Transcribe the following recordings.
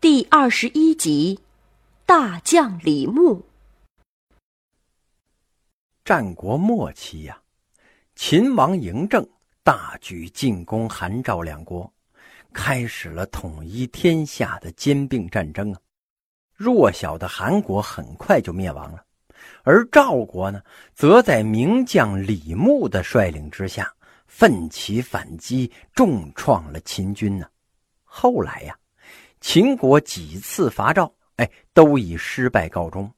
第二十一集，大将李牧。战国末期呀，秦王嬴政大举进攻韩赵两国，开始了统一天下的兼并战争啊。弱小的韩国很快就灭亡了，而赵国呢，则在名将李牧的率领之下，奋起反击，重创了秦军呢。后来呀。秦国几次伐赵，哎，都以失败告终。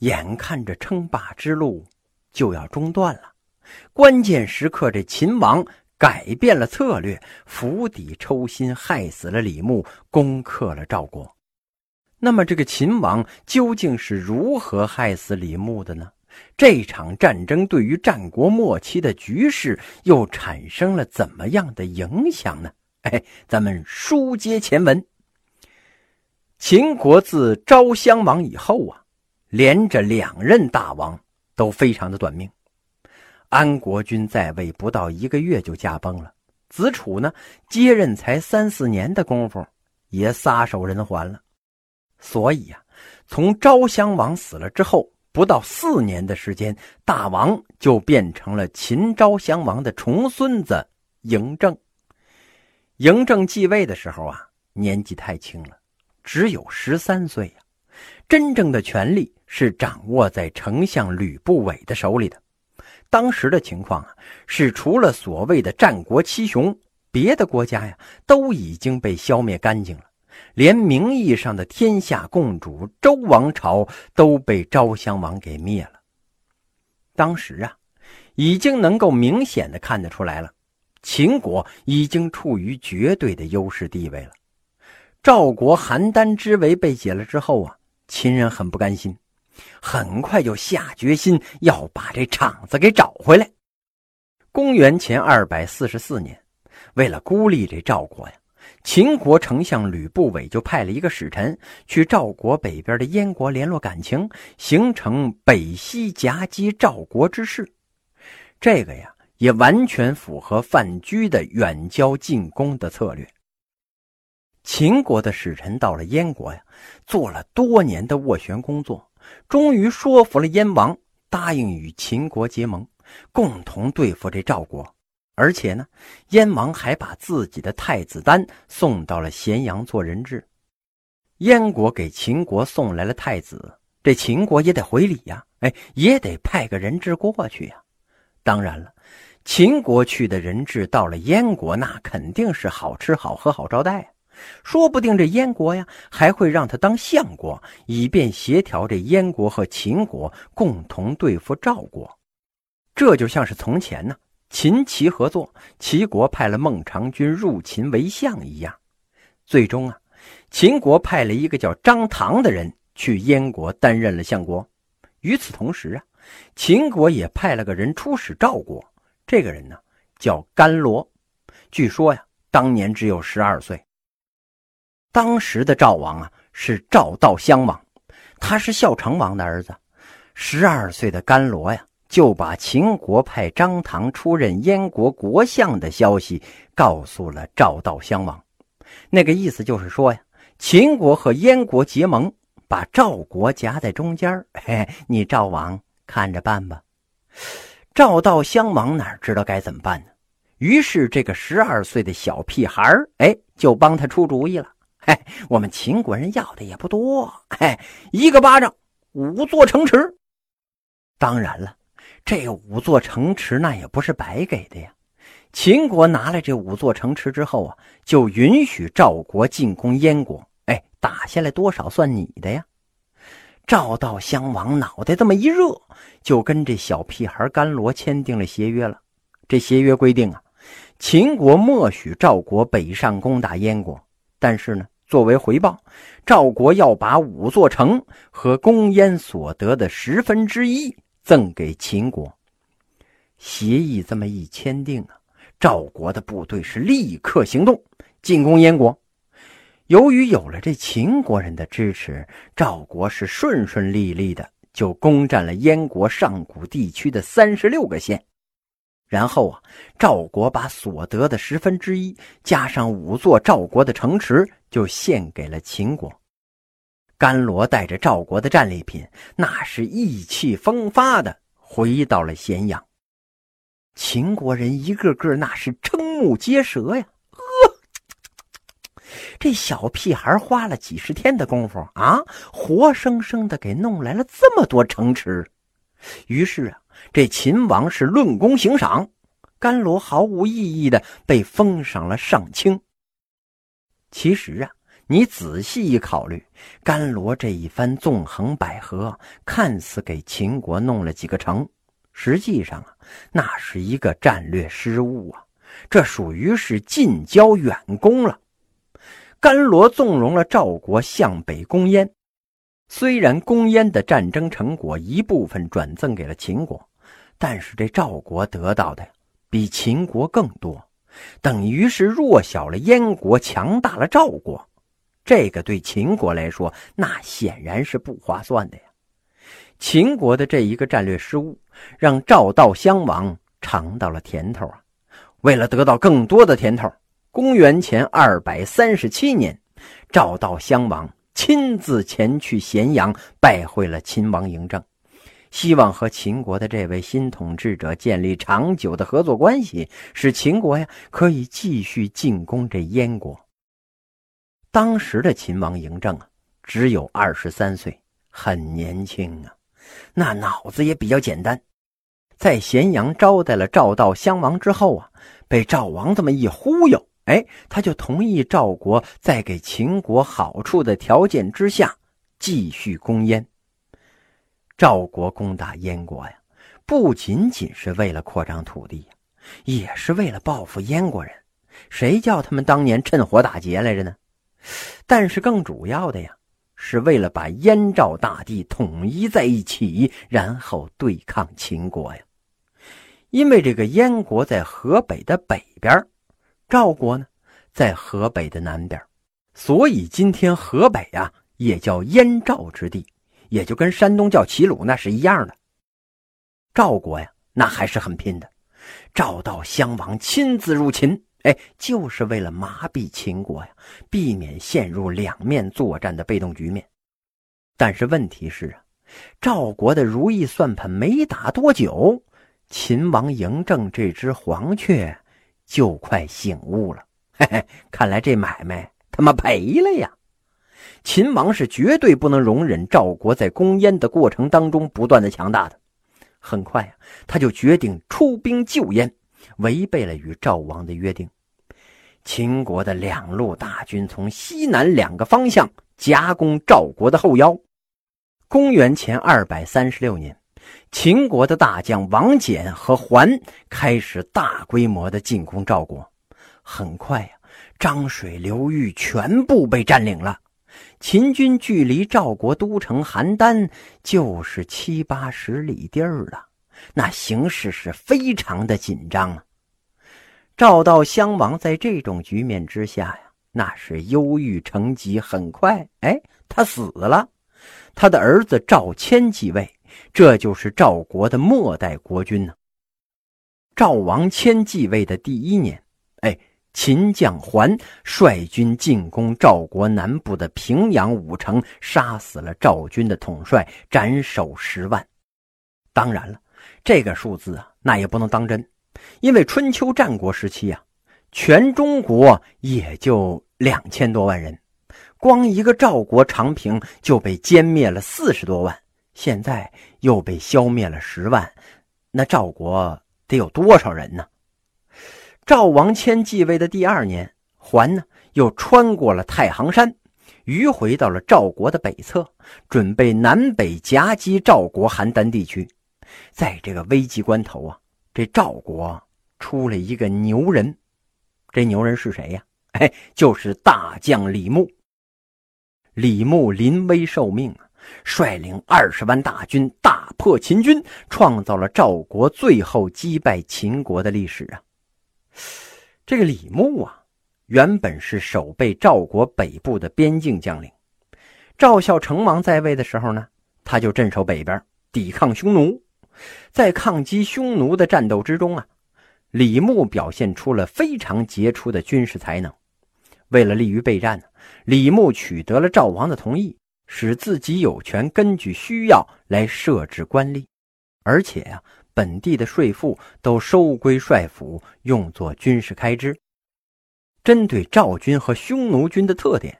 眼看着称霸之路就要中断了，关键时刻，这秦王改变了策略，釜底抽薪，害死了李牧，攻克了赵国。那么，这个秦王究竟是如何害死李牧的呢？这场战争对于战国末期的局势又产生了怎么样的影响呢？哎，咱们书接前文。秦国自昭襄王以后啊，连着两任大王都非常的短命。安国君在位不到一个月就驾崩了，子楚呢接任才三四年的功夫，也撒手人寰了。所以呀，从昭襄王死了之后，不到四年的时间，大王就变成了秦昭襄王的重孙子嬴政。嬴政继位的时候啊，年纪太轻了。只有十三岁呀，真正的权力是掌握在丞相吕不韦的手里的。当时的情况啊，是除了所谓的战国七雄，别的国家呀都已经被消灭干净了，连名义上的天下共主周王朝都被昭襄王给灭了。当时啊，已经能够明显的看得出来了，秦国已经处于绝对的优势地位了。赵国邯郸之围被解了之后啊，秦人很不甘心，很快就下决心要把这场子给找回来。公元前二百四十四年，为了孤立这赵国呀，秦国丞相吕不韦就派了一个使臣去赵国北边的燕国联络感情，形成北西夹击赵国之势。这个呀，也完全符合范雎的远交近攻的策略。秦国的使臣到了燕国呀，做了多年的斡旋工作，终于说服了燕王答应与秦国结盟，共同对付这赵国。而且呢，燕王还把自己的太子丹送到了咸阳做人质。燕国给秦国送来了太子，这秦国也得回礼呀，哎，也得派个人质过去呀。当然了，秦国去的人质到了燕国，那肯定是好吃好喝好招待。说不定这燕国呀，还会让他当相国，以便协调这燕国和秦国共同对付赵国。这就像是从前呢，秦齐合作，齐国派了孟尝君入秦为相一样。最终啊，秦国派了一个叫张唐的人去燕国担任了相国。与此同时啊，秦国也派了个人出使赵国，这个人呢叫甘罗，据说呀，当年只有十二岁。当时的赵王啊是赵悼襄王，他是孝成王的儿子。十二岁的甘罗呀，就把秦国派张唐出任燕国国相的消息告诉了赵悼襄王。那个意思就是说呀，秦国和燕国结盟，把赵国夹在中间嘿，你赵王看着办吧。赵悼襄王哪知道该怎么办呢？于是这个十二岁的小屁孩哎，就帮他出主意了。嘿，我们秦国人要的也不多，嘿，一个巴掌，五座城池。当然了，这五座城池那也不是白给的呀。秦国拿了这五座城池之后啊，就允许赵国进攻燕国。哎，打下来多少算你的呀？赵悼襄王脑袋这么一热，就跟这小屁孩甘罗签订了协约了。这协约规定啊，秦国默许赵国北上攻打燕国，但是呢。作为回报，赵国要把五座城和攻燕所得的十分之一赠给秦国。协议这么一签订啊，赵国的部队是立刻行动进攻燕国。由于有了这秦国人的支持，赵国是顺顺利利的就攻占了燕国上古地区的三十六个县。然后啊，赵国把所得的十分之一加上五座赵国的城池，就献给了秦国。甘罗带着赵国的战利品，那是意气风发的回到了咸阳。秦国人一个个那是瞠目结舌呀！呵，这小屁孩花了几十天的功夫啊，活生生的给弄来了这么多城池。于是啊。这秦王是论功行赏，甘罗毫无意义的被封赏了上卿。其实啊，你仔细一考虑，甘罗这一番纵横捭阖，看似给秦国弄了几个城，实际上啊，那是一个战略失误啊，这属于是近交远攻了。甘罗纵容了赵国向北攻燕，虽然攻燕的战争成果一部分转赠给了秦国。但是这赵国得到的比秦国更多，等于是弱小了燕国，强大了赵国。这个对秦国来说，那显然是不划算的呀。秦国的这一个战略失误，让赵悼襄王尝到了甜头啊。为了得到更多的甜头，公元前二百三十七年，赵悼襄王亲自前去咸阳拜会了秦王嬴政。希望和秦国的这位新统治者建立长久的合作关系，使秦国呀可以继续进攻这燕国。当时的秦王嬴政啊，只有二十三岁，很年轻啊，那脑子也比较简单。在咸阳招待了赵悼襄王之后啊，被赵王这么一忽悠，哎，他就同意赵国在给秦国好处的条件之下，继续攻燕。赵国攻打燕国呀，不仅仅是为了扩张土地，也是为了报复燕国人。谁叫他们当年趁火打劫来着呢？但是更主要的呀，是为了把燕赵大地统一在一起，然后对抗秦国呀。因为这个燕国在河北的北边，赵国呢在河北的南边，所以今天河北啊也叫燕赵之地。也就跟山东叫齐鲁那是一样的。赵国呀，那还是很拼的。赵悼襄王亲自入秦，哎，就是为了麻痹秦国呀，避免陷入两面作战的被动局面。但是问题是啊，赵国的如意算盘没打多久，秦王嬴政这只黄雀就快醒悟了。嘿嘿，看来这买卖他妈赔了呀！秦王是绝对不能容忍赵国在攻燕的过程当中不断的强大的。很快啊，他就决定出兵救燕，违背了与赵王的约定。秦国的两路大军从西南两个方向夹攻赵国的后腰。公元前二百三十六年，秦国的大将王翦和桓开始大规模的进攻赵国。很快呀，漳水流域全部被占领了。秦军距离赵国都城邯郸就是七八十里地儿了，那形势是非常的紧张啊。赵悼襄王在这种局面之下呀，那是忧郁成疾，很快，哎，他死了，他的儿子赵谦继位，这就是赵国的末代国君呢。赵王谦继位的第一年，秦将桓率军进攻赵国南部的平阳五城，杀死了赵军的统帅，斩首十万。当然了，这个数字啊，那也不能当真，因为春秋战国时期啊，全中国也就两千多万人，光一个赵国长平就被歼灭了四十多万，现在又被消灭了十万，那赵国得有多少人呢？赵王谦继位的第二年，桓呢又穿过了太行山，迂回到了赵国的北侧，准备南北夹击赵国邯郸地区。在这个危急关头啊，这赵国出了一个牛人。这牛人是谁呀？哎，就是大将李牧。李牧临危受命啊，率领二十万大军大破秦军，创造了赵国最后击败秦国的历史啊。这个李牧啊，原本是守备赵国北部的边境将领。赵孝成王在位的时候呢，他就镇守北边，抵抗匈奴。在抗击匈奴的战斗之中啊，李牧表现出了非常杰出的军事才能。为了利于备战呢，李牧取得了赵王的同意，使自己有权根据需要来设置官吏，而且呀，本地的税赋都收归帅府，用作军事开支。针对赵军和匈奴军的特点，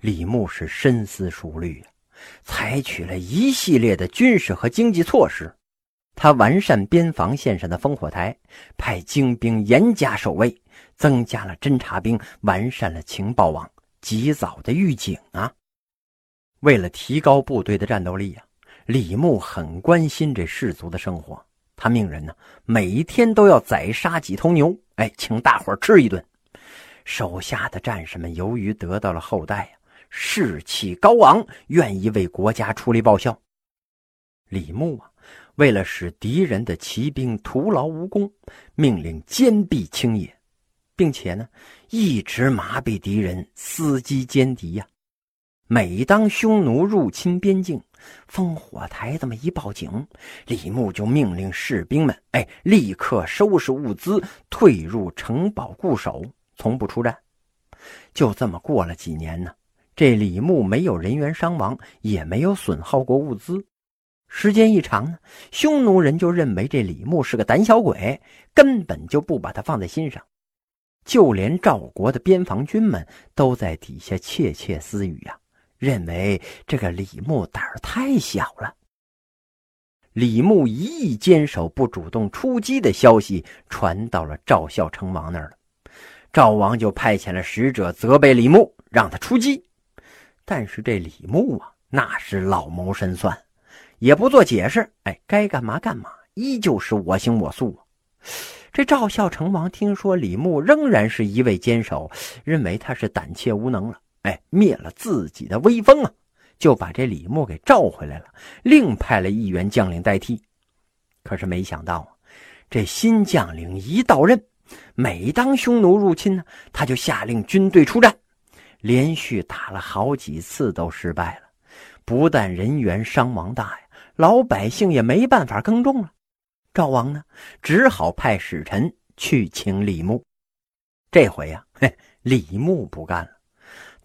李牧是深思熟虑呀，采取了一系列的军事和经济措施。他完善边防线上的烽火台，派精兵严加守卫，增加了侦察兵，完善了情报网，及早的预警啊。为了提高部队的战斗力啊，李牧很关心这士族的生活。他命人呢，每一天都要宰杀几头牛，哎，请大伙吃一顿。手下的战士们由于得到了后代，士气高昂，愿意为国家出力报效。李牧啊。为了使敌人的骑兵徒劳无功，命令坚壁清野，并且呢，一直麻痹敌人，伺机歼敌呀。每当匈奴入侵边境，烽火台这么一报警，李牧就命令士兵们，哎，立刻收拾物资，退入城堡固守，从不出战。就这么过了几年呢，这李牧没有人员伤亡，也没有损耗过物资。时间一长呢，匈奴人就认为这李牧是个胆小鬼，根本就不把他放在心上。就连赵国的边防军们都在底下窃窃私语呀，认为这个李牧胆儿太小了。李牧一意坚守、不主动出击的消息传到了赵孝成王那儿了，赵王就派遣了使者责备李牧，让他出击。但是这李牧啊，那是老谋深算。也不做解释，哎，该干嘛干嘛，依旧是我行我素。这赵孝成王听说李牧仍然是一味坚守，认为他是胆怯无能了，哎，灭了自己的威风啊，就把这李牧给召回来了，另派了一员将领代替。可是没想到啊，这新将领一到任，每当匈奴入侵呢，他就下令军队出战，连续打了好几次都失败了，不但人员伤亡大呀。老百姓也没办法耕种了，赵王呢，只好派使臣去请李牧。这回呀，嘿，李牧不干了，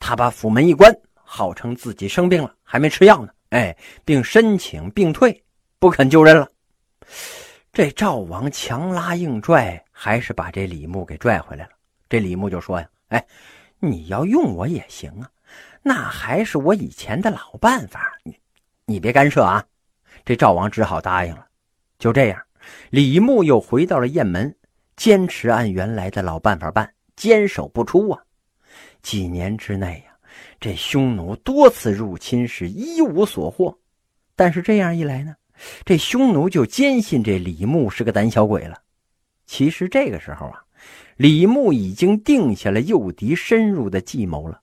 他把府门一关，号称自己生病了，还没吃药呢，哎，并申请病退，不肯就任了。这赵王强拉硬拽，还是把这李牧给拽回来了。这李牧就说呀：“哎，你要用我也行啊，那还是我以前的老办法，你你别干涉啊。”这赵王只好答应了。就这样，李牧又回到了雁门，坚持按原来的老办法办，坚守不出啊。几年之内呀，这匈奴多次入侵，是一无所获。但是这样一来呢，这匈奴就坚信这李牧是个胆小鬼了。其实这个时候啊，李牧已经定下了诱敌深入的计谋了。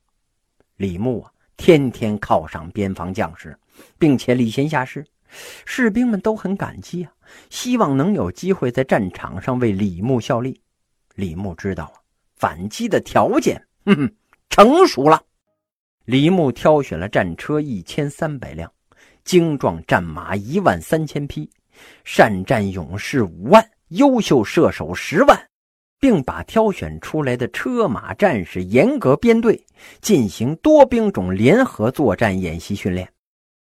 李牧啊，天天犒赏边防将士，并且礼贤下士。士兵们都很感激啊，希望能有机会在战场上为李牧效力。李牧知道啊，反击的条件，嗯哼，成熟了。李牧挑选了战车一千三百辆，精壮战马一万三千匹，善战勇士五万，优秀射手十万，并把挑选出来的车马战士严格编队，进行多兵种联合作战演习训练。